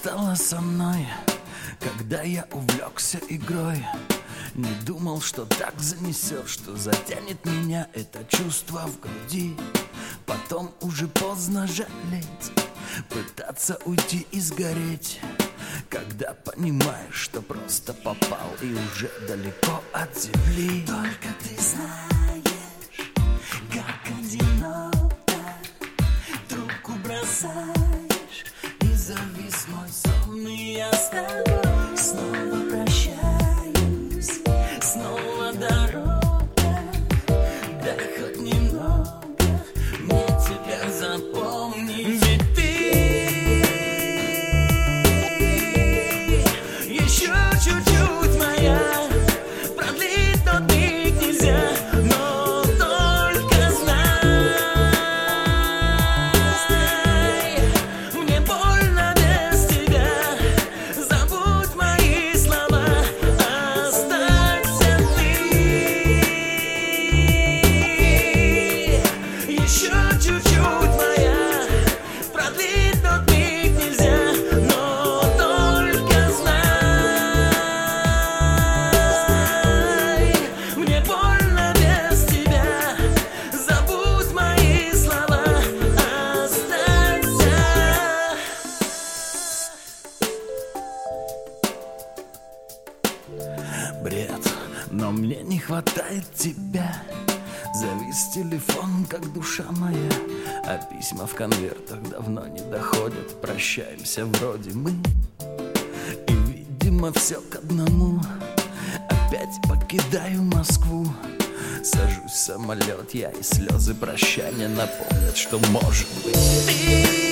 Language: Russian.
стало со мной, когда я увлекся игрой? Не думал, что так занесет, что затянет меня это чувство в груди. Потом уже поздно жалеть, пытаться уйти и сгореть. Когда понимаешь, что просто попал и уже далеко от земли. Только ты знаешь, как одиноко трубку бросаешь и завис мой сон, и я хватает тебя. Завис телефон, как душа моя. А письма в конвертах давно не доходят. Прощаемся вроде мы. И видимо все к одному. Опять покидаю Москву. Сажусь в самолет я и слезы прощания Напомнят, что может быть